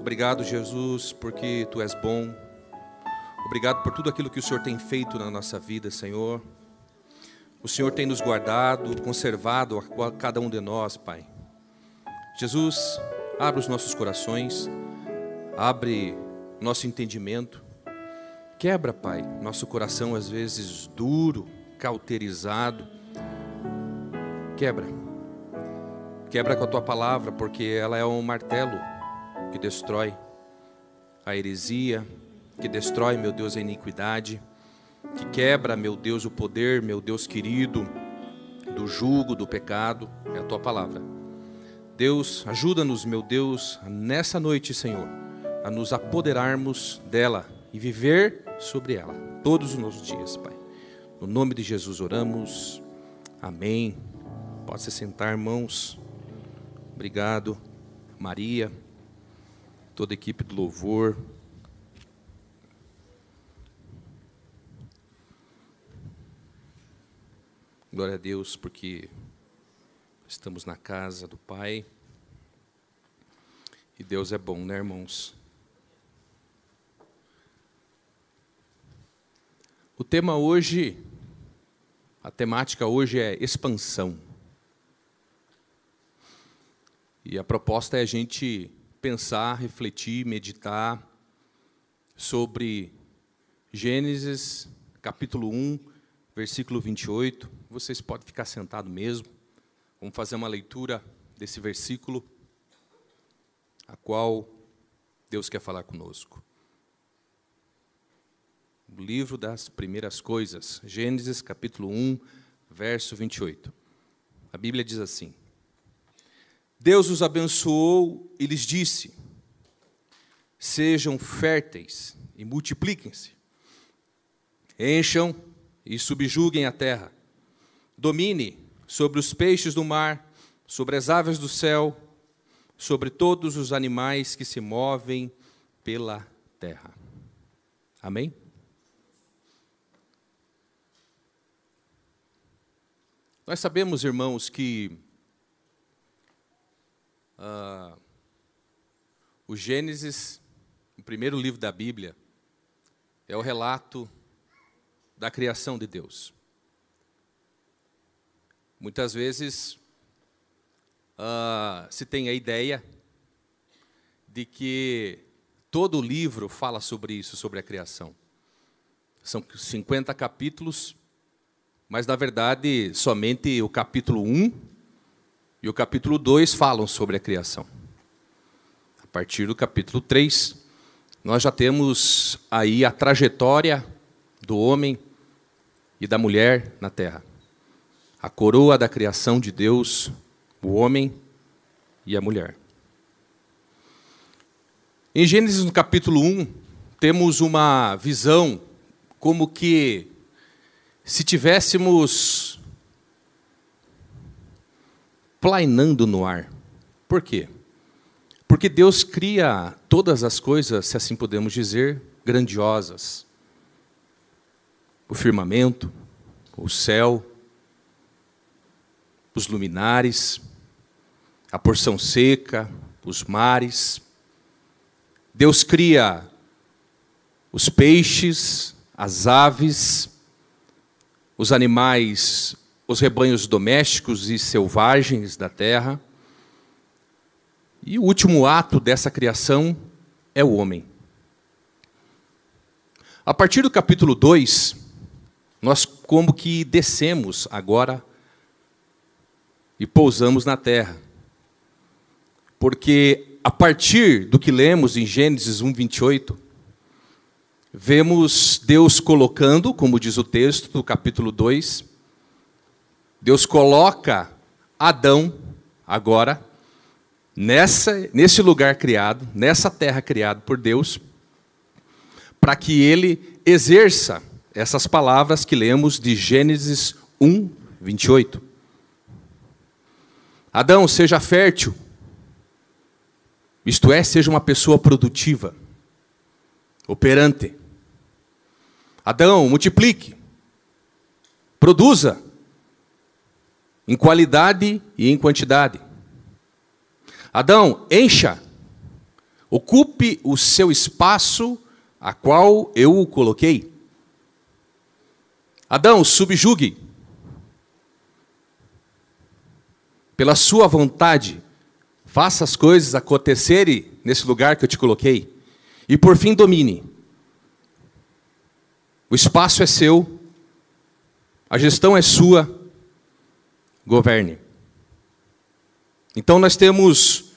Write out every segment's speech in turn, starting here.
Obrigado, Jesus, porque tu és bom. Obrigado por tudo aquilo que o Senhor tem feito na nossa vida, Senhor. O Senhor tem nos guardado, conservado a cada um de nós, Pai. Jesus, abre os nossos corações, abre nosso entendimento. Quebra, Pai, nosso coração às vezes duro, cauterizado. Quebra. Quebra com a tua palavra, porque ela é um martelo que destrói a heresia, que destrói, meu Deus, a iniquidade, que quebra, meu Deus, o poder, meu Deus querido, do jugo, do pecado, é a tua palavra. Deus, ajuda-nos, meu Deus, nessa noite, Senhor, a nos apoderarmos dela e viver sobre ela todos os nossos dias, Pai. No nome de Jesus oramos. Amém. Pode se sentar, irmãos. Obrigado, Maria toda a equipe do louvor. Glória a Deus, porque estamos na casa do Pai. E Deus é bom, né, irmãos? O tema hoje, a temática hoje é expansão. E a proposta é a gente pensar, refletir, meditar sobre Gênesis, capítulo 1, versículo 28. Vocês podem ficar sentados mesmo. Vamos fazer uma leitura desse versículo, a qual Deus quer falar conosco. O livro das primeiras coisas, Gênesis, capítulo 1, verso 28. A Bíblia diz assim: Deus os abençoou e lhes disse: Sejam férteis e multipliquem-se, encham e subjuguem a terra, domine sobre os peixes do mar, sobre as aves do céu, sobre todos os animais que se movem pela terra. Amém? Nós sabemos, irmãos, que Uh, o Gênesis, o primeiro livro da Bíblia, é o relato da criação de Deus. Muitas vezes uh, se tem a ideia de que todo o livro fala sobre isso, sobre a criação. São 50 capítulos, mas na verdade somente o capítulo 1 e o capítulo 2 falam sobre a criação. A partir do capítulo 3, nós já temos aí a trajetória do homem e da mulher na terra. A coroa da criação de Deus, o homem e a mulher. Em Gênesis, no capítulo 1, temos uma visão como que se tivéssemos plainando no ar. Por quê? Porque Deus cria todas as coisas, se assim podemos dizer, grandiosas. O firmamento, o céu, os luminares, a porção seca, os mares. Deus cria os peixes, as aves, os animais os rebanhos domésticos e selvagens da terra. E o último ato dessa criação é o homem. A partir do capítulo 2, nós como que descemos agora e pousamos na terra. Porque a partir do que lemos em Gênesis 1, 28, vemos Deus colocando, como diz o texto do capítulo 2, Deus coloca Adão agora nessa nesse lugar criado, nessa terra criada por Deus, para que ele exerça essas palavras que lemos de Gênesis 1, 28. Adão, seja fértil, isto é, seja uma pessoa produtiva, operante. Adão, multiplique, produza, em qualidade e em quantidade. Adão, encha Ocupe o seu espaço, a qual eu o coloquei. Adão, subjugue. Pela sua vontade, faça as coisas acontecerem nesse lugar que eu te coloquei. E por fim, domine. O espaço é seu, a gestão é sua, governe. Então, nós temos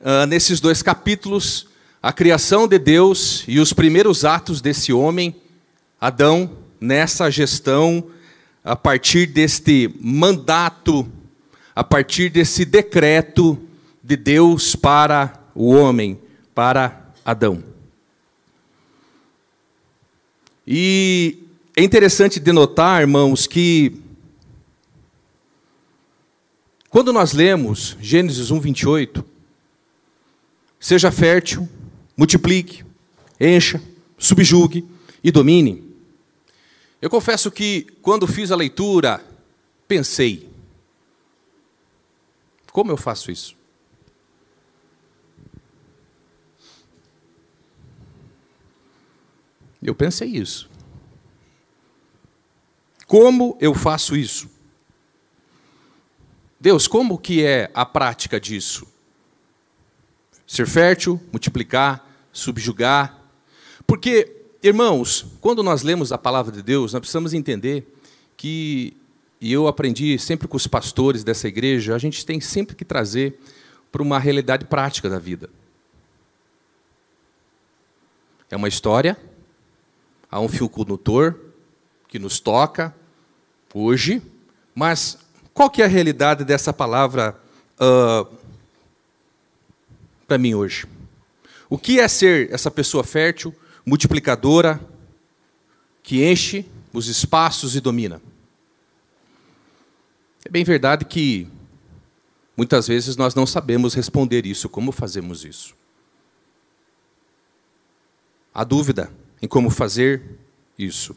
uh, nesses dois capítulos a criação de Deus e os primeiros atos desse homem, Adão, nessa gestão, a partir deste mandato, a partir desse decreto de Deus para o homem, para Adão. E é interessante denotar, irmãos, que quando nós lemos Gênesis 1, 28, seja fértil, multiplique, encha, subjugue e domine. Eu confesso que quando fiz a leitura, pensei: como eu faço isso? Eu pensei isso. Como eu faço isso? Deus, como que é a prática disso? Ser fértil, multiplicar, subjugar. Porque, irmãos, quando nós lemos a palavra de Deus, nós precisamos entender que, e eu aprendi sempre com os pastores dessa igreja, a gente tem sempre que trazer para uma realidade prática da vida. É uma história, há um fio condutor que nos toca hoje, mas qual que é a realidade dessa palavra uh, para mim hoje? O que é ser essa pessoa fértil, multiplicadora, que enche os espaços e domina? É bem verdade que muitas vezes nós não sabemos responder isso, como fazemos isso. Há dúvida em como fazer isso.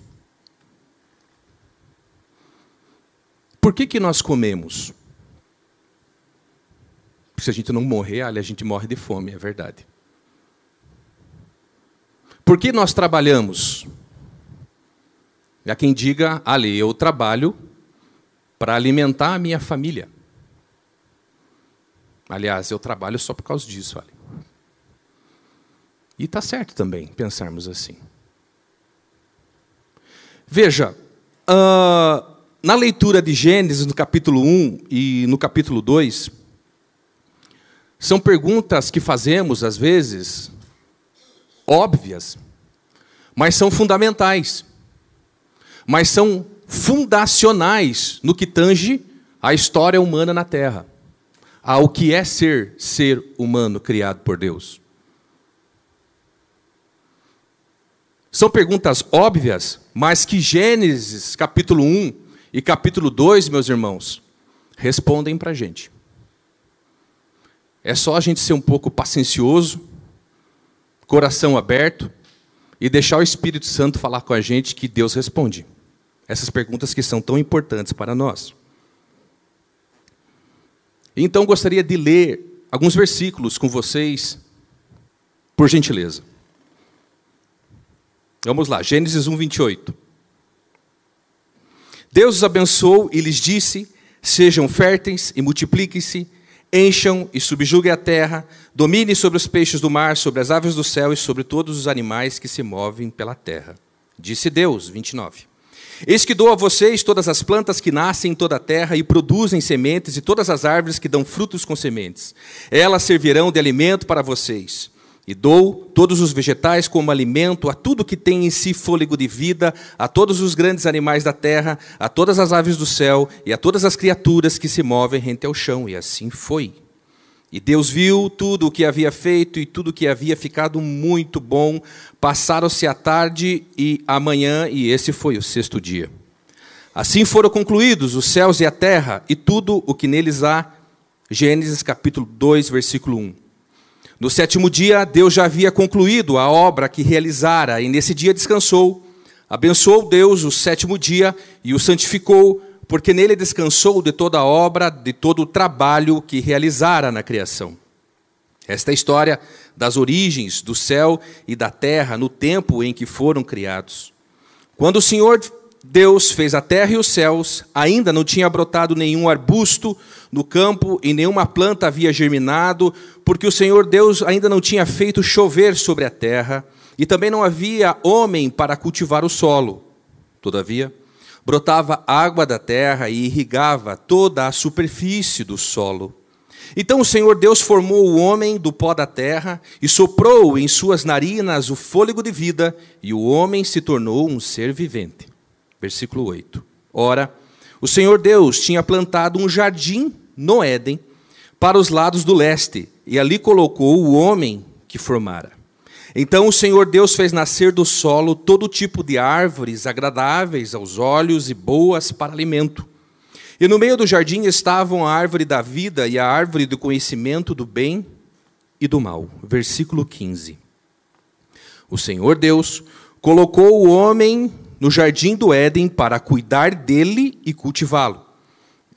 Por que, que nós comemos? Porque se a gente não morrer, a gente morre de fome, é verdade. Por que nós trabalhamos? Há quem diga, ali, eu trabalho para alimentar a minha família. Aliás, eu trabalho só por causa disso, ali. E está certo também pensarmos assim. Veja, uh, na leitura de Gênesis, no capítulo 1 e no capítulo 2, são perguntas que fazemos, às vezes, óbvias, mas são fundamentais. Mas são fundacionais no que tange a história humana na Terra, ao que é ser ser humano criado por Deus. São perguntas óbvias, mas que Gênesis capítulo 1 e capítulo 2, meus irmãos, respondem para a gente. É só a gente ser um pouco paciencioso, coração aberto e deixar o Espírito Santo falar com a gente que Deus responde. Essas perguntas que são tão importantes para nós. Então gostaria de ler alguns versículos com vocês, por gentileza. Vamos lá, Gênesis 1, 28. Deus os abençoou e lhes disse: Sejam férteis e multipliquem-se, encham e subjuguem a terra, dominem sobre os peixes do mar, sobre as aves do céu e sobre todos os animais que se movem pela terra. Disse Deus, 29. Eis que dou a vocês todas as plantas que nascem em toda a terra e produzem sementes, e todas as árvores que dão frutos com sementes. Elas servirão de alimento para vocês. E dou todos os vegetais como alimento a tudo que tem em si fôlego de vida, a todos os grandes animais da terra, a todas as aves do céu e a todas as criaturas que se movem rente ao chão. E assim foi. E Deus viu tudo o que havia feito e tudo o que havia ficado muito bom. Passaram-se a tarde e a manhã, e esse foi o sexto dia. Assim foram concluídos os céus e a terra e tudo o que neles há. Gênesis capítulo 2, versículo 1. No sétimo dia, Deus já havia concluído a obra que realizara, e nesse dia descansou. Abençoou Deus o sétimo dia e o santificou, porque nele descansou de toda a obra, de todo o trabalho que realizara na criação. Esta é a história das origens do céu e da terra no tempo em que foram criados. Quando o Senhor Deus fez a terra e os céus, ainda não tinha brotado nenhum arbusto no campo e nenhuma planta havia germinado, porque o Senhor Deus ainda não tinha feito chover sobre a terra, e também não havia homem para cultivar o solo. Todavia, brotava água da terra e irrigava toda a superfície do solo. Então o Senhor Deus formou o homem do pó da terra e soprou em suas narinas o fôlego de vida, e o homem se tornou um ser vivente. Versículo 8. Ora, o Senhor Deus tinha plantado um jardim no Éden para os lados do leste, e ali colocou o homem que formara. Então o Senhor Deus fez nascer do solo todo tipo de árvores agradáveis aos olhos e boas para alimento. E no meio do jardim estavam a árvore da vida e a árvore do conhecimento do bem e do mal. Versículo 15. O Senhor Deus colocou o homem no jardim do Éden para cuidar dele e cultivá-lo.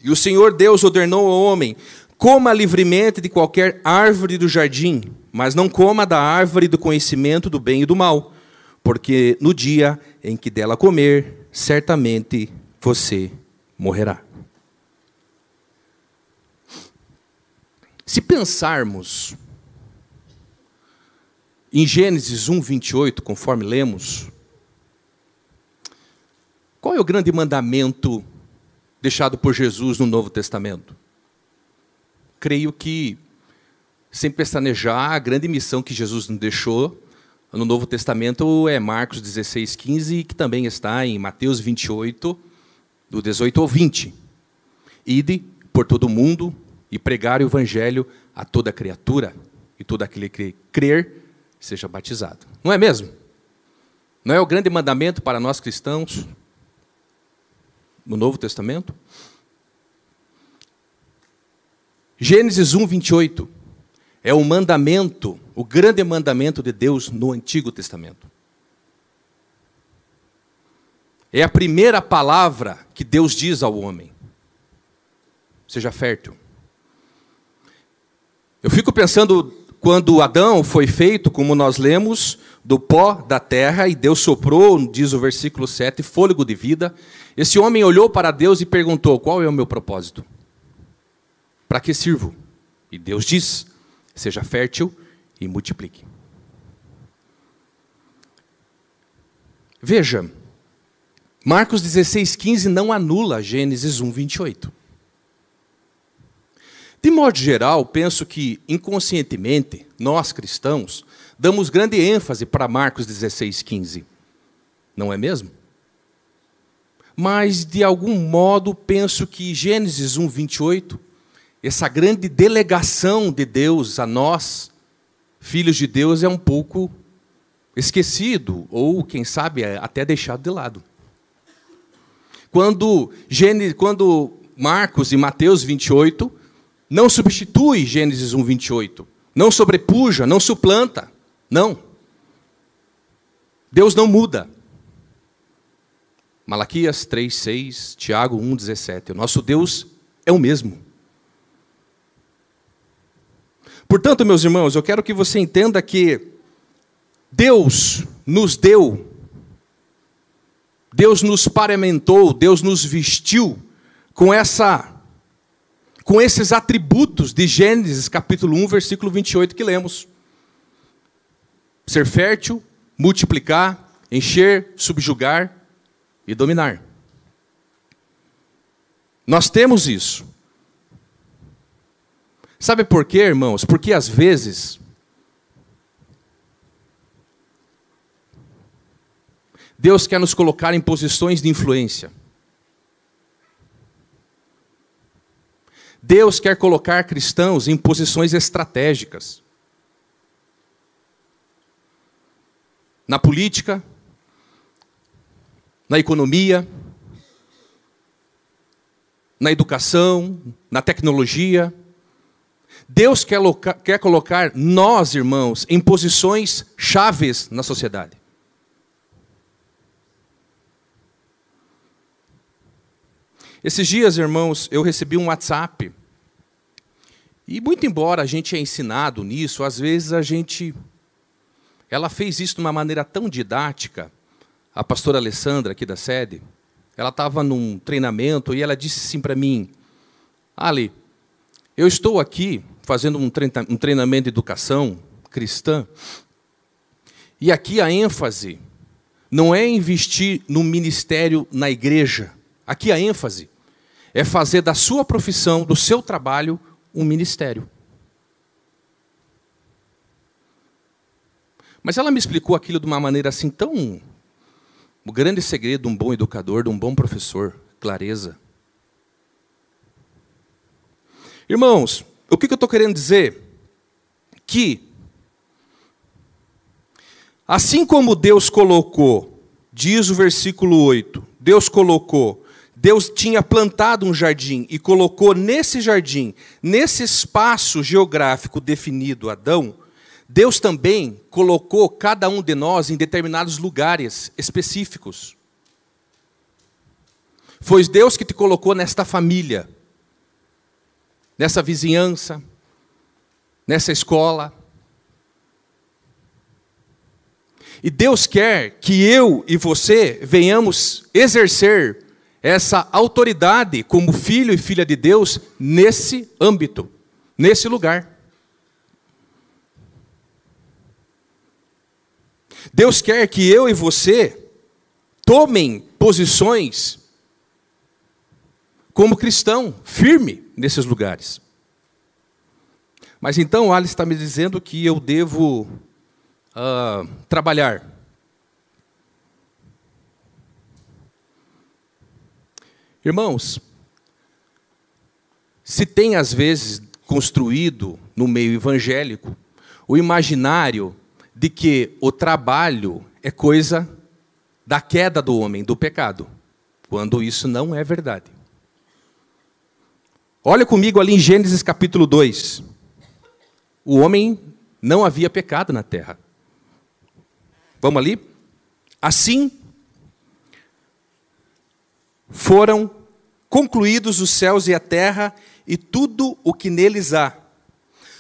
E o Senhor Deus ordenou ao homem: coma livremente de qualquer árvore do jardim, mas não coma da árvore do conhecimento do bem e do mal, porque no dia em que dela comer, certamente você morrerá. Se pensarmos em Gênesis 1, 28, conforme lemos, qual é o grande mandamento deixado por Jesus no Novo Testamento? Creio que, sem pestanejar, a grande missão que Jesus nos deixou no Novo Testamento é Marcos 16, 15, que também está em Mateus 28, do 18 ao 20. Ide por todo o mundo e pregar o evangelho a toda criatura, e todo aquele que crer seja batizado. Não é mesmo? Não é o grande mandamento para nós cristãos? No Novo Testamento? Gênesis 1, 28 é o mandamento, o grande mandamento de Deus no Antigo Testamento. É a primeira palavra que Deus diz ao homem: seja fértil. Eu fico pensando quando Adão foi feito, como nós lemos, do pó da terra, e Deus soprou, diz o versículo 7, fôlego de vida. Esse homem olhou para Deus e perguntou: Qual é o meu propósito? Para que sirvo? E Deus diz: Seja fértil e multiplique. Veja, Marcos 16,15 não anula Gênesis 1, 28. De modo geral, penso que inconscientemente, nós cristãos, damos grande ênfase para Marcos 16, 15. Não é mesmo? Mas, de algum modo, penso que Gênesis 1, 28, essa grande delegação de Deus a nós, filhos de Deus, é um pouco esquecido, ou, quem sabe, é até deixado de lado. Quando, Gênesis, quando Marcos e Mateus 28 não substitui Gênesis 1, 28. Não sobrepuja, não suplanta. Não. Deus não muda. Malaquias 3, 6, Tiago 1, 17. O nosso Deus é o mesmo. Portanto, meus irmãos, eu quero que você entenda que Deus nos deu, Deus nos paramentou, Deus nos vestiu com essa com esses atributos de Gênesis capítulo 1, versículo 28 que lemos. Ser fértil, multiplicar, encher, subjugar e dominar. Nós temos isso. Sabe por quê, irmãos? Porque às vezes Deus quer nos colocar em posições de influência. Deus quer colocar cristãos em posições estratégicas. Na política, na economia, na educação, na tecnologia. Deus quer, quer colocar nós, irmãos, em posições chaves na sociedade. Esses dias, irmãos, eu recebi um WhatsApp E muito embora a gente é ensinado nisso, às vezes a gente. Ela fez isso de uma maneira tão didática, a pastora Alessandra, aqui da sede. Ela estava num treinamento e ela disse assim para mim: Ali, eu estou aqui fazendo um treinamento de educação cristã, e aqui a ênfase não é investir no ministério na igreja. Aqui a ênfase é fazer da sua profissão, do seu trabalho, um ministério. Mas ela me explicou aquilo de uma maneira assim tão. O grande segredo de um bom educador, de um bom professor, clareza. Irmãos, o que eu estou querendo dizer? Que, assim como Deus colocou, diz o versículo 8, Deus colocou Deus tinha plantado um jardim e colocou nesse jardim, nesse espaço geográfico definido, Adão, Deus também colocou cada um de nós em determinados lugares específicos. Foi Deus que te colocou nesta família, nessa vizinhança, nessa escola. E Deus quer que eu e você venhamos exercer essa autoridade como filho e filha de Deus nesse âmbito, nesse lugar. Deus quer que eu e você tomem posições como cristão, firme nesses lugares. Mas então Alice está me dizendo que eu devo uh, trabalhar Irmãos, se tem às vezes construído no meio evangélico o imaginário de que o trabalho é coisa da queda do homem, do pecado, quando isso não é verdade. Olha comigo ali em Gênesis capítulo 2. O homem não havia pecado na terra. Vamos ali? Assim, foram concluídos os céus e a terra e tudo o que neles há.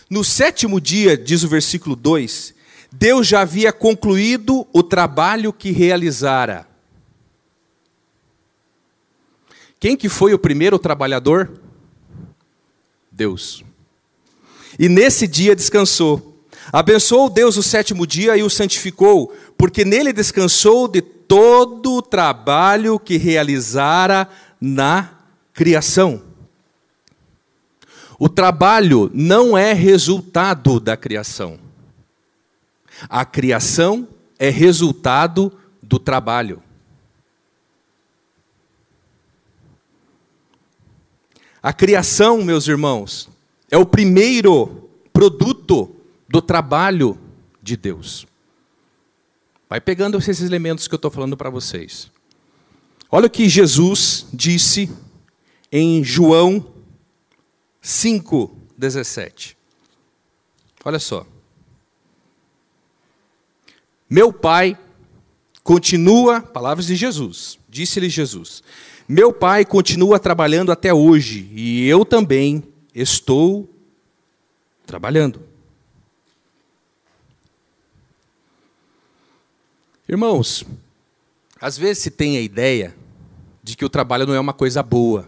No sétimo dia, diz o versículo 2, Deus já havia concluído o trabalho que realizara. Quem que foi o primeiro trabalhador? Deus. E nesse dia descansou. Abençoou Deus o sétimo dia e o santificou, porque nele descansou de todo o trabalho que realizara na criação. O trabalho não é resultado da criação. A criação é resultado do trabalho. A criação, meus irmãos, é o primeiro produto do trabalho de Deus. Vai pegando esses elementos que eu estou falando para vocês. Olha o que Jesus disse em João 5,17. Olha só. Meu pai continua, palavras de Jesus, disse-lhe Jesus: Meu pai continua trabalhando até hoje, e eu também estou trabalhando. Irmãos, às vezes se tem a ideia de que o trabalho não é uma coisa boa.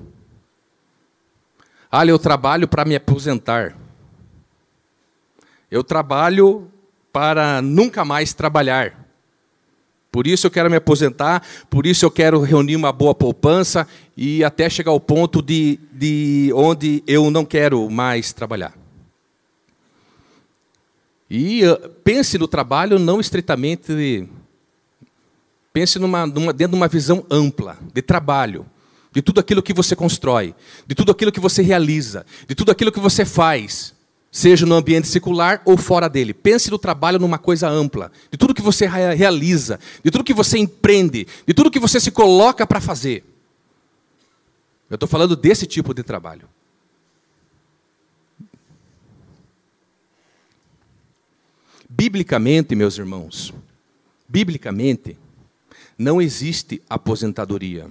Olha, eu trabalho para me aposentar. Eu trabalho para nunca mais trabalhar. Por isso eu quero me aposentar, por isso eu quero reunir uma boa poupança e até chegar ao ponto de, de onde eu não quero mais trabalhar. E uh, pense no trabalho não estritamente. Pense numa, numa, dentro de uma visão ampla de trabalho de tudo aquilo que você constrói, de tudo aquilo que você realiza, de tudo aquilo que você faz, seja no ambiente secular ou fora dele. Pense no trabalho numa coisa ampla, de tudo que você realiza, de tudo que você empreende, de tudo que você se coloca para fazer. Eu estou falando desse tipo de trabalho. Biblicamente, meus irmãos, biblicamente, não existe aposentadoria.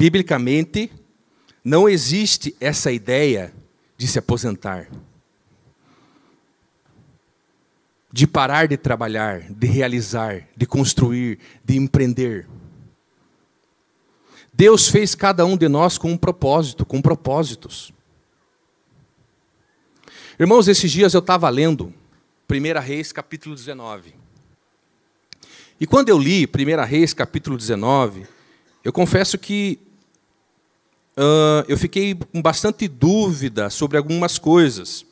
Biblicamente, não existe essa ideia de se aposentar, de parar de trabalhar, de realizar, de construir, de empreender. Deus fez cada um de nós com um propósito, com propósitos. Irmãos, esses dias eu estava lendo 1 Reis capítulo 19. E quando eu li 1 Reis capítulo 19, eu confesso que eu fiquei com bastante dúvida sobre algumas coisas.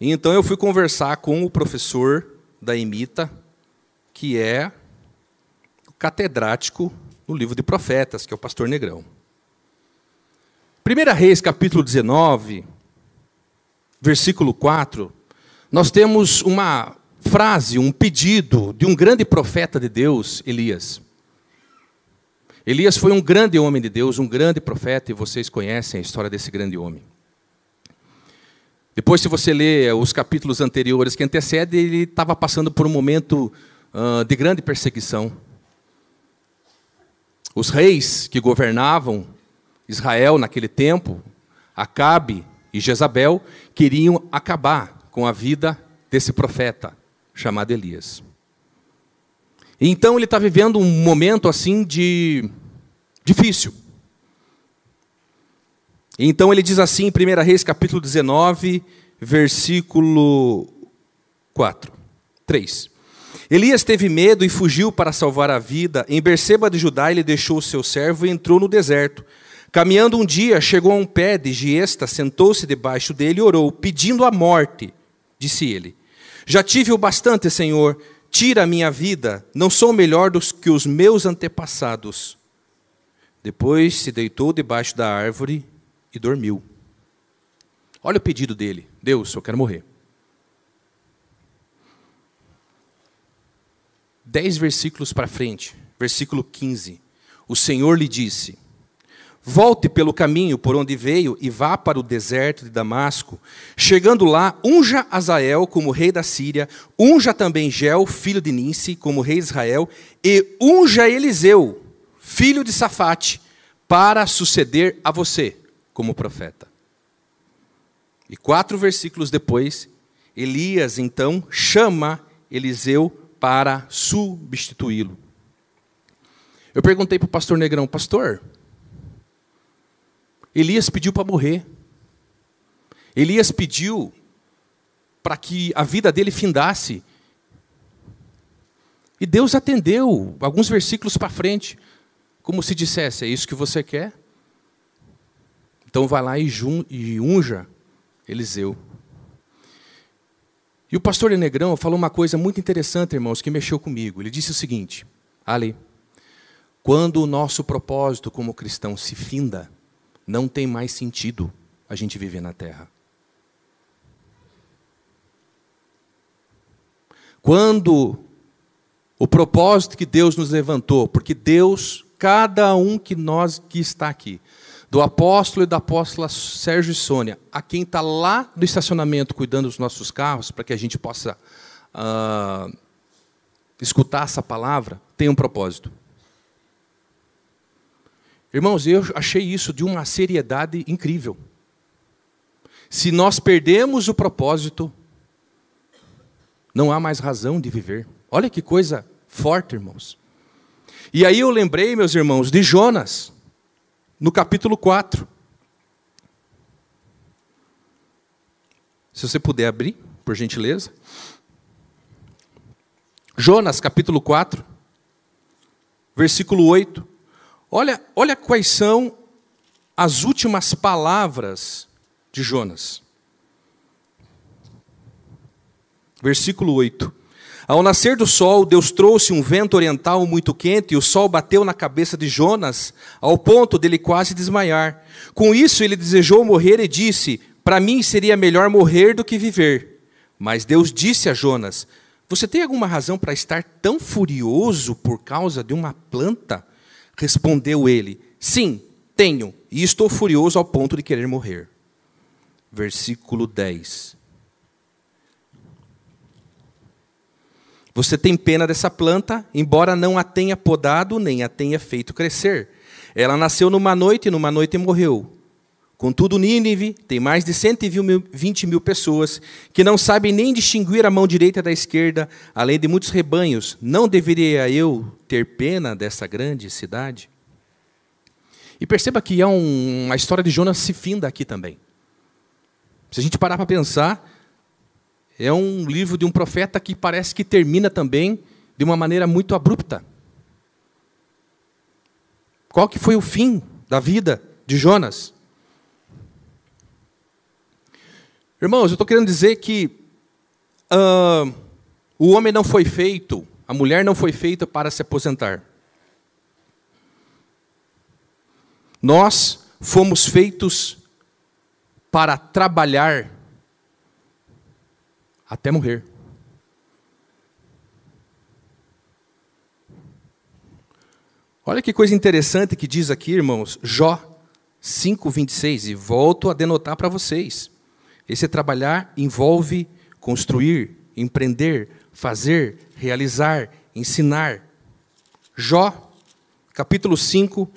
Então eu fui conversar com o professor da Emita, que é catedrático no livro de profetas, que é o pastor Negrão. 1 Reis, capítulo 19, versículo 4, nós temos uma frase, um pedido de um grande profeta de Deus, Elias. Elias foi um grande homem de Deus, um grande profeta, e vocês conhecem a história desse grande homem. Depois, se você ler os capítulos anteriores que antecedem, ele estava passando por um momento uh, de grande perseguição. Os reis que governavam Israel naquele tempo, Acabe e Jezabel, queriam acabar com a vida desse profeta chamado Elias. Então ele está vivendo um momento assim de difícil. Então ele diz assim em 1 Reis capítulo 19, versículo 4, 3. Elias teve medo e fugiu para salvar a vida. Em Berseba de Judá ele deixou o seu servo e entrou no deserto. Caminhando um dia, chegou a um pé de giesta, sentou-se debaixo dele e orou, pedindo a morte. Disse ele: Já tive o bastante, Senhor, tira a minha vida, não sou melhor do que os meus antepassados. Depois se deitou debaixo da árvore e dormiu. Olha o pedido dele: Deus, eu quero morrer. Dez versículos para frente, versículo 15. O Senhor lhe disse: Volte pelo caminho por onde veio e vá para o deserto de Damasco. Chegando lá, unja Azael como rei da Síria, unja também Gel, filho de Ninsi, como rei de Israel, e unja Eliseu, filho de Safate, para suceder a você como profeta. E quatro versículos depois, Elias então chama Eliseu para substituí-lo. Eu perguntei para o pastor Negrão, pastor, Elias pediu para morrer. Elias pediu para que a vida dele findasse. E Deus atendeu, alguns versículos para frente, como se dissesse: É isso que você quer? Então vai lá e unja Eliseu. E o pastor Negrão falou uma coisa muito interessante, irmãos, que mexeu comigo. Ele disse o seguinte: Ali, quando o nosso propósito como cristão se finda, não tem mais sentido a gente viver na terra. Quando o propósito que Deus nos levantou, porque Deus, cada um que nós que está aqui, do apóstolo e da apóstola Sérgio e Sônia, a quem está lá do estacionamento cuidando dos nossos carros, para que a gente possa uh, escutar essa palavra, tem um propósito. Irmãos, eu achei isso de uma seriedade incrível. Se nós perdemos o propósito, não há mais razão de viver. Olha que coisa forte, irmãos. E aí eu lembrei, meus irmãos, de Jonas, no capítulo 4. Se você puder abrir, por gentileza. Jonas, capítulo 4, versículo 8. Olha, olha quais são as últimas palavras de Jonas. Versículo 8. Ao nascer do sol, Deus trouxe um vento oriental muito quente e o sol bateu na cabeça de Jonas, ao ponto dele quase desmaiar. Com isso, ele desejou morrer e disse: Para mim seria melhor morrer do que viver. Mas Deus disse a Jonas: Você tem alguma razão para estar tão furioso por causa de uma planta? Respondeu ele: Sim, tenho, e estou furioso ao ponto de querer morrer. Versículo 10. Você tem pena dessa planta, embora não a tenha podado nem a tenha feito crescer. Ela nasceu numa noite e numa noite morreu. Contudo, Nínive tem mais de 120 mil pessoas que não sabem nem distinguir a mão direita da esquerda, além de muitos rebanhos. Não deveria eu ter pena dessa grande cidade? E perceba que é um, a história de Jonas se finda aqui também. Se a gente parar para pensar, é um livro de um profeta que parece que termina também de uma maneira muito abrupta. Qual que foi o fim da vida de Jonas? Irmãos, eu estou querendo dizer que uh, o homem não foi feito, a mulher não foi feita para se aposentar. Nós fomos feitos para trabalhar até morrer. Olha que coisa interessante que diz aqui, irmãos, Jó 5:26 e volto a denotar para vocês. Esse trabalhar envolve construir, empreender, fazer, realizar, ensinar. Jó, capítulo 5,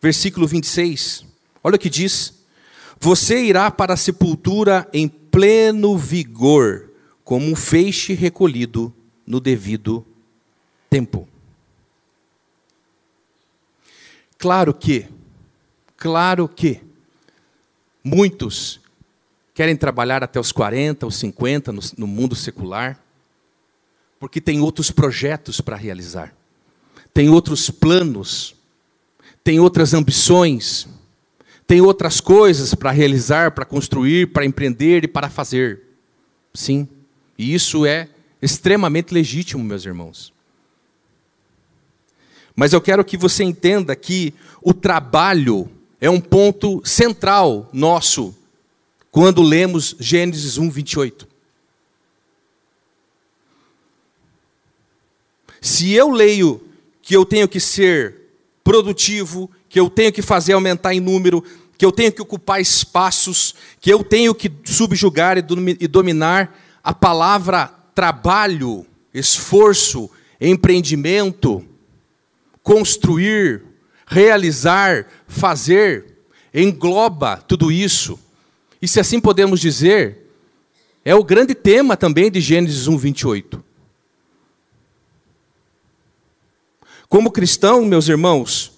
versículo 26. Olha o que diz: Você irá para a sepultura em pleno vigor, como um feixe recolhido no devido tempo. Claro que, claro que, muitos querem trabalhar até os 40, os 50 no, no mundo secular, porque tem outros projetos para realizar, tem outros planos, tem outras ambições, tem outras coisas para realizar, para construir, para empreender e para fazer. Sim, e isso é extremamente legítimo, meus irmãos. Mas eu quero que você entenda que o trabalho é um ponto central nosso quando lemos Gênesis 1, 28. Se eu leio que eu tenho que ser produtivo, que eu tenho que fazer aumentar em número, que eu tenho que ocupar espaços, que eu tenho que subjugar e dominar, a palavra trabalho, esforço, empreendimento, construir, realizar, fazer, engloba tudo isso. E se assim podemos dizer, é o grande tema também de Gênesis 1, 28. Como cristão, meus irmãos,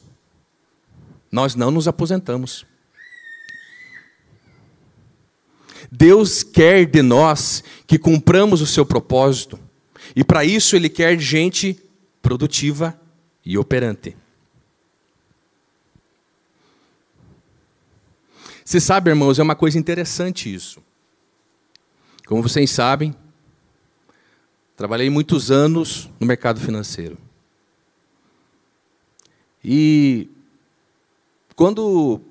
nós não nos aposentamos. Deus quer de nós que cumpramos o seu propósito, e para isso Ele quer gente produtiva e operante. Você sabe, irmãos, é uma coisa interessante isso. Como vocês sabem, trabalhei muitos anos no mercado financeiro. E quando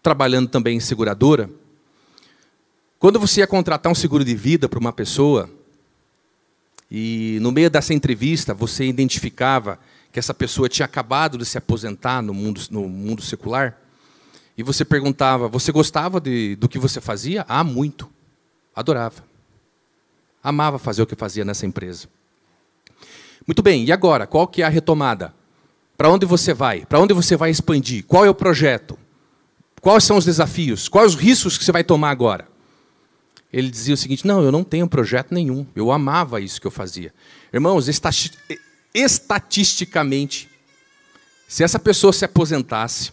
trabalhando também em seguradora, quando você ia contratar um seguro de vida para uma pessoa, e no meio dessa entrevista você identificava que essa pessoa tinha acabado de se aposentar no mundo, no mundo secular, e você perguntava: Você gostava de, do que você fazia? Ah, muito. Adorava. Amava fazer o que fazia nessa empresa. Muito bem, e agora? Qual que é a retomada? Para onde você vai? Para onde você vai expandir? Qual é o projeto? Quais são os desafios? Quais os riscos que você vai tomar agora? Ele dizia o seguinte: Não, eu não tenho projeto nenhum. Eu amava isso que eu fazia. Irmãos, estatisticamente, se essa pessoa se aposentasse,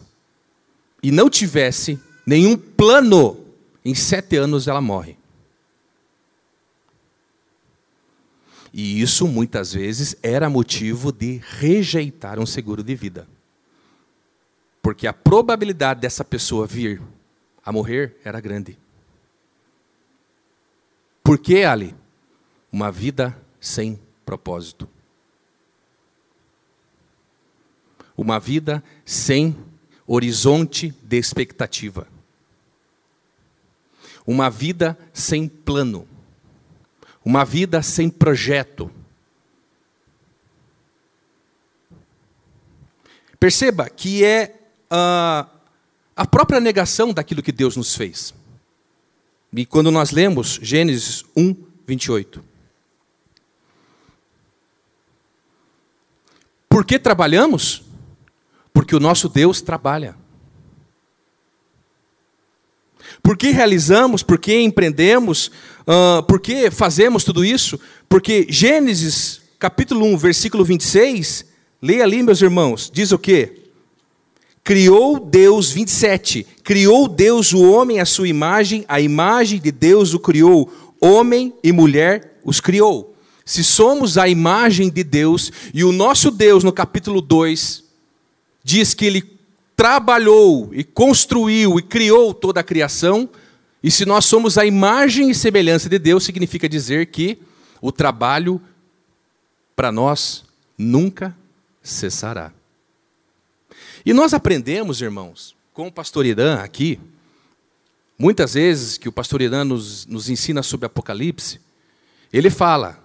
e não tivesse nenhum plano, em sete anos ela morre. E isso muitas vezes era motivo de rejeitar um seguro de vida. Porque a probabilidade dessa pessoa vir a morrer era grande. Por que, Ali? Uma vida sem propósito. Uma vida sem horizonte de expectativa. Uma vida sem plano. Uma vida sem projeto. Perceba que é ah, a própria negação daquilo que Deus nos fez. E quando nós lemos Gênesis 1, 28. Por que trabalhamos? Porque o nosso Deus trabalha. Por que realizamos? Por que empreendemos? Uh, por que fazemos tudo isso? Porque Gênesis, capítulo 1, versículo 26, leia ali, meus irmãos, diz o quê? Criou Deus, 27, criou Deus o homem à sua imagem, a imagem de Deus o criou, homem e mulher os criou. Se somos a imagem de Deus, e o nosso Deus, no capítulo 2, diz que ele trabalhou e construiu e criou toda a criação, e se nós somos a imagem e semelhança de Deus, significa dizer que o trabalho para nós nunca cessará. E nós aprendemos, irmãos, com o pastor Irã aqui, muitas vezes que o pastor Irã nos, nos ensina sobre Apocalipse, ele fala,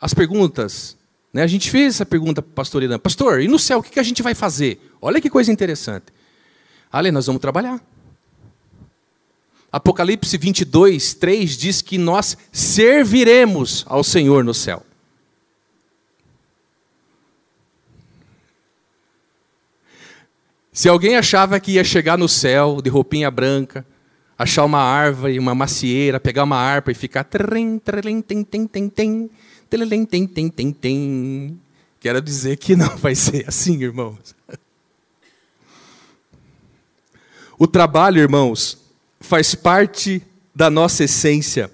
as perguntas, né, a gente fez essa pergunta para o pastor Irã, pastor, e no céu o que a gente vai fazer? Olha que coisa interessante. Ale, nós vamos trabalhar. Apocalipse 22, 3 diz que nós serviremos ao Senhor no céu. Se alguém achava que ia chegar no céu de roupinha branca, achar uma árvore, uma macieira, pegar uma harpa e ficar tem, tem, tem, tem. Quero dizer que não vai ser assim, irmãos. O trabalho, irmãos, faz parte da nossa essência.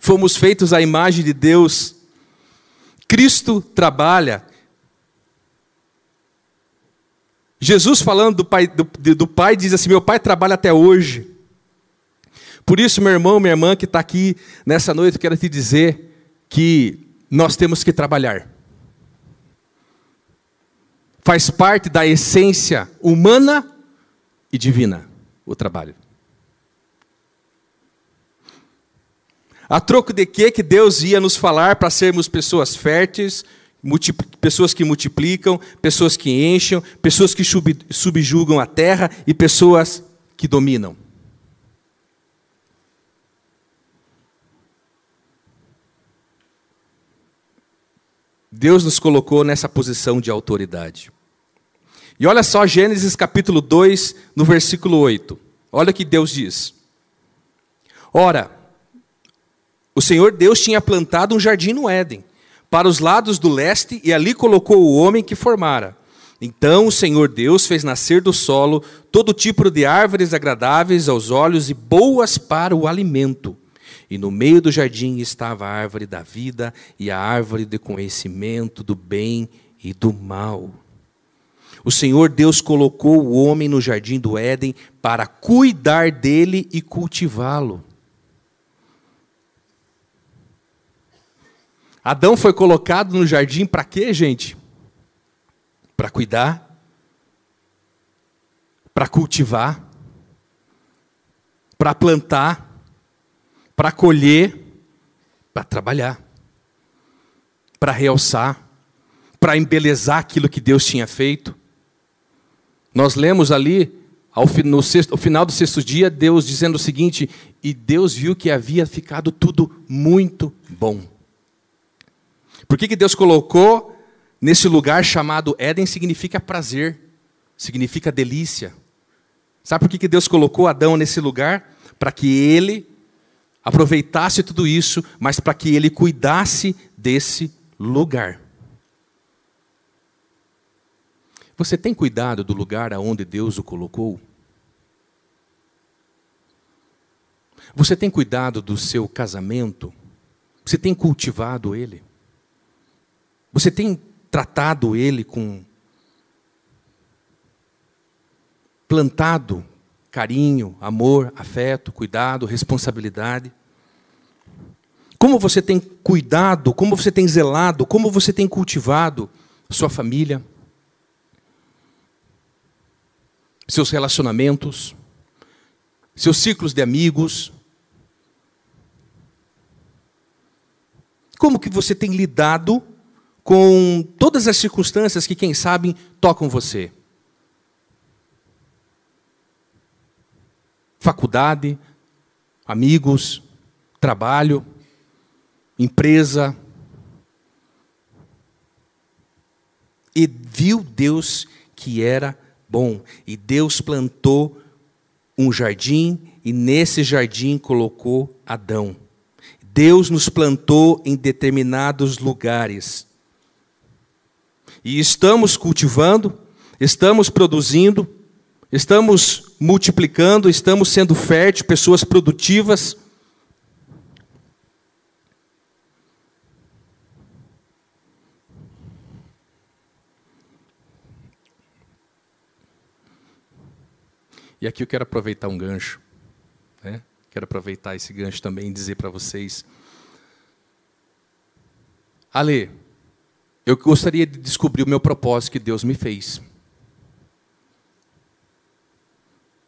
Fomos feitos à imagem de Deus. Cristo trabalha Jesus falando do pai, do, do pai diz assim: Meu pai trabalha até hoje. Por isso, meu irmão, minha irmã que está aqui nessa noite, eu quero te dizer que nós temos que trabalhar. Faz parte da essência humana e divina o trabalho. A troco de que que Deus ia nos falar para sermos pessoas férteis, pessoas que multiplicam, pessoas que enchem, pessoas que subjugam a terra e pessoas que dominam. Deus nos colocou nessa posição de autoridade. E olha só Gênesis capítulo 2, no versículo 8. Olha o que Deus diz. Ora, o Senhor Deus tinha plantado um jardim no Éden para os lados do leste e ali colocou o homem que formara. Então o Senhor Deus fez nascer do solo todo tipo de árvores agradáveis aos olhos e boas para o alimento. E no meio do jardim estava a árvore da vida e a árvore de conhecimento do bem e do mal. O Senhor Deus colocou o homem no jardim do Éden para cuidar dele e cultivá-lo. Adão foi colocado no jardim para quê, gente? Para cuidar, para cultivar, para plantar, para colher, para trabalhar, para realçar, para embelezar aquilo que Deus tinha feito. Nós lemos ali, ao, no sexto, ao final do sexto dia, Deus dizendo o seguinte: E Deus viu que havia ficado tudo muito bom. Por que, que Deus colocou nesse lugar chamado Éden? Significa prazer, significa delícia. Sabe por que, que Deus colocou Adão nesse lugar? Para que ele aproveitasse tudo isso, mas para que ele cuidasse desse lugar. Você tem cuidado do lugar aonde Deus o colocou? Você tem cuidado do seu casamento? Você tem cultivado ele? Você tem tratado ele com plantado carinho, amor, afeto, cuidado, responsabilidade? Como você tem cuidado, como você tem zelado, como você tem cultivado sua família, seus relacionamentos, seus ciclos de amigos? Como que você tem lidado com todas as circunstâncias que, quem sabe, tocam você. Faculdade, amigos, trabalho, empresa. E viu Deus que era bom. E Deus plantou um jardim e nesse jardim colocou Adão. Deus nos plantou em determinados lugares. E estamos cultivando, estamos produzindo, estamos multiplicando, estamos sendo férteis, pessoas produtivas. E aqui eu quero aproveitar um gancho. Né? Quero aproveitar esse gancho também e dizer para vocês. Ale, eu gostaria de descobrir o meu propósito que Deus me fez.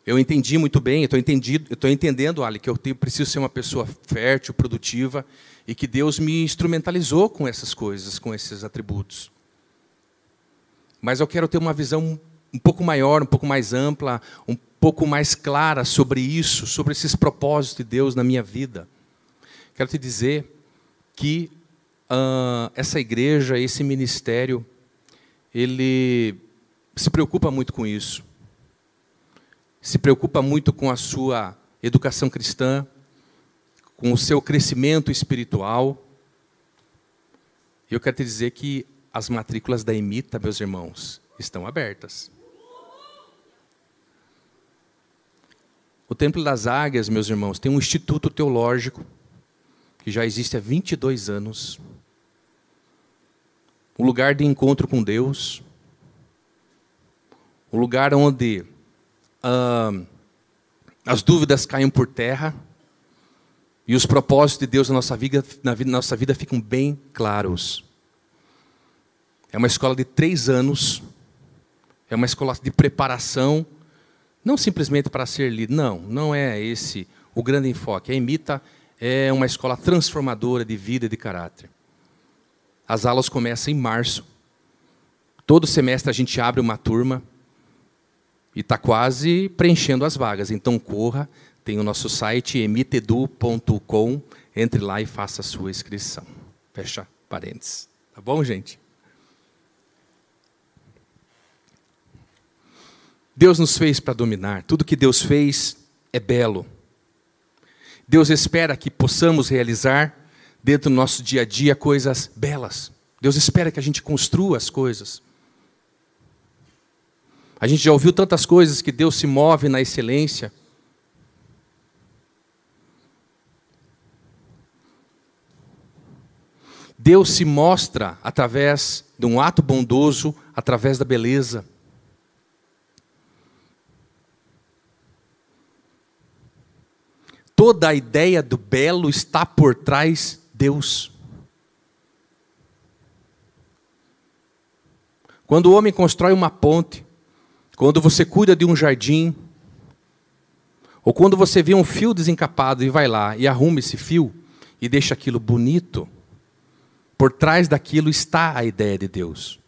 Eu entendi muito bem, eu estou entendendo, Ali, que eu tenho, preciso ser uma pessoa fértil, produtiva, e que Deus me instrumentalizou com essas coisas, com esses atributos. Mas eu quero ter uma visão um pouco maior, um pouco mais ampla, um pouco mais clara sobre isso, sobre esses propósitos de Deus na minha vida. Quero te dizer que uh, essa igreja, esse ministério, ele se preocupa muito com isso. Se preocupa muito com a sua educação cristã, com o seu crescimento espiritual. Eu quero te dizer que as matrículas da Emita, meus irmãos, estão abertas. O Templo das Águias, meus irmãos, tem um instituto teológico que já existe há 22 anos. Um lugar de encontro com Deus. Um lugar onde as dúvidas caem por terra e os propósitos de Deus na nossa vida, na vida, na nossa vida ficam bem claros. É uma escola de três anos, é uma escola de preparação não simplesmente para ser lido, não, não é esse o grande enfoque. A Emita é uma escola transformadora de vida e de caráter. As aulas começam em março. Todo semestre a gente abre uma turma e está quase preenchendo as vagas. Então corra, tem o nosso site emitedu.com, entre lá e faça a sua inscrição. Fecha parênteses. Tá bom, gente? Deus nos fez para dominar. Tudo que Deus fez é belo. Deus espera que possamos realizar dentro do nosso dia a dia coisas belas. Deus espera que a gente construa as coisas. A gente já ouviu tantas coisas que Deus se move na excelência. Deus se mostra através de um ato bondoso, através da beleza. Toda a ideia do belo está por trás Deus. Quando o homem constrói uma ponte, quando você cuida de um jardim, ou quando você vê um fio desencapado e vai lá e arruma esse fio e deixa aquilo bonito, por trás daquilo está a ideia de Deus.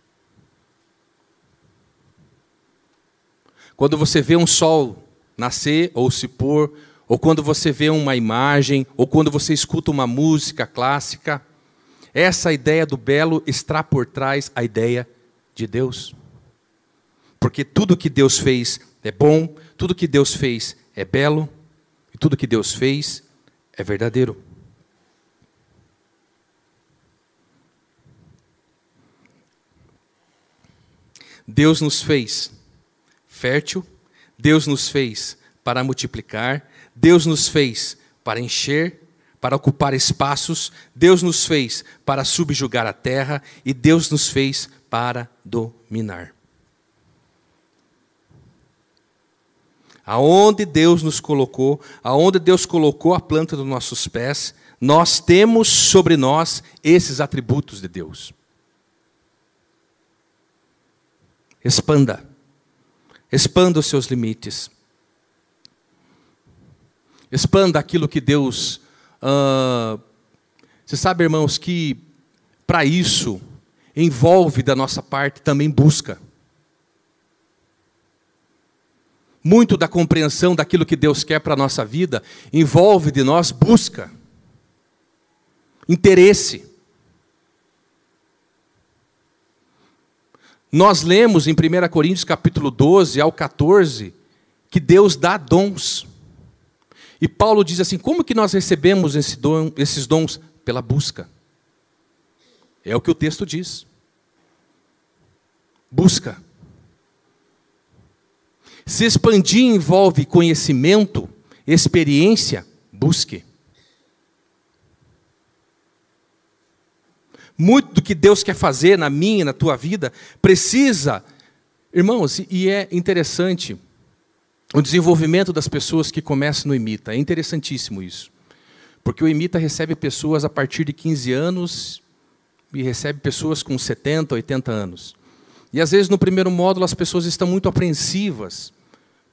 Quando você vê um sol nascer ou se pôr, ou quando você vê uma imagem, ou quando você escuta uma música clássica, essa ideia do belo está por trás a ideia de Deus. Porque tudo que Deus fez é bom, tudo que Deus fez é belo, e tudo que Deus fez é verdadeiro. Deus nos fez fértil, Deus nos fez para multiplicar, Deus nos fez para encher, para ocupar espaços, Deus nos fez para subjugar a terra e Deus nos fez para dominar. Aonde Deus nos colocou, aonde Deus colocou a planta dos nossos pés, nós temos sobre nós esses atributos de Deus. Expanda. Expanda os seus limites. Expanda aquilo que Deus. Uh, você sabe, irmãos, que para isso envolve da nossa parte também busca. Muito da compreensão daquilo que Deus quer para a nossa vida envolve de nós busca, interesse. Nós lemos em 1 Coríntios capítulo 12 ao 14 que Deus dá dons. E Paulo diz assim: como que nós recebemos esse dom, esses dons? Pela busca. É o que o texto diz. Busca. Se expandir envolve conhecimento, experiência, busque. Muito do que Deus quer fazer na minha, na tua vida, precisa, irmãos, e é interessante, o desenvolvimento das pessoas que começam no Imita. É interessantíssimo isso. Porque o Imita recebe pessoas a partir de 15 anos e recebe pessoas com 70, 80 anos. E às vezes no primeiro módulo as pessoas estão muito apreensivas,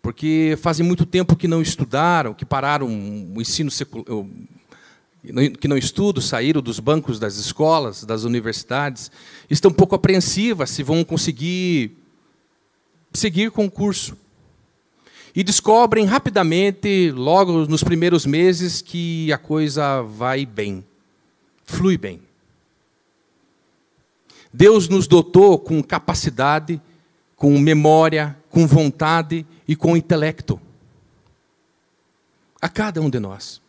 porque fazem muito tempo que não estudaram, que pararam o ensino secular, que não estudam, saíram dos bancos das escolas, das universidades, estão um pouco apreensivas se vão conseguir seguir com o curso. E descobrem rapidamente, logo nos primeiros meses, que a coisa vai bem, flui bem. Deus nos dotou com capacidade, com memória, com vontade e com intelecto. A cada um de nós.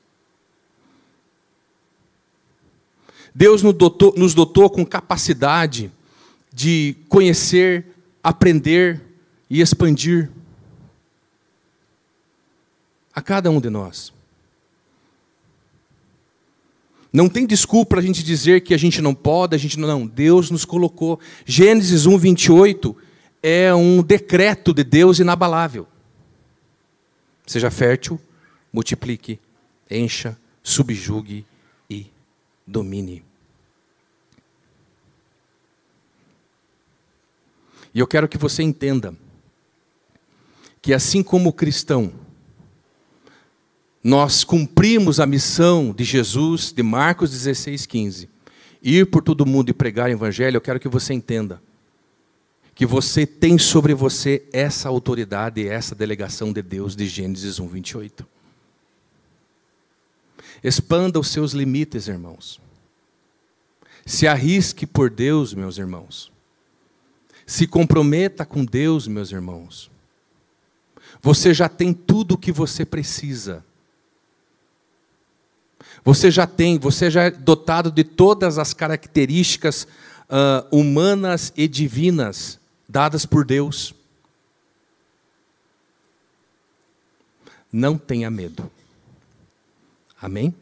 Deus nos dotou, nos dotou com capacidade de conhecer, aprender e expandir. A cada um de nós. Não tem desculpa a gente dizer que a gente não pode, a gente não. Não, Deus nos colocou. Gênesis 1, 28 é um decreto de Deus inabalável. Seja fértil, multiplique, encha, subjugue domine. E eu quero que você entenda que, assim como cristão, nós cumprimos a missão de Jesus, de Marcos 16, 15, ir por todo mundo e pregar o Evangelho. Eu quero que você entenda que você tem sobre você essa autoridade e essa delegação de Deus de Gênesis 1, 28. Expanda os seus limites, irmãos. Se arrisque por Deus, meus irmãos. Se comprometa com Deus, meus irmãos. Você já tem tudo o que você precisa. Você já tem, você já é dotado de todas as características uh, humanas e divinas dadas por Deus. Não tenha medo. Amém?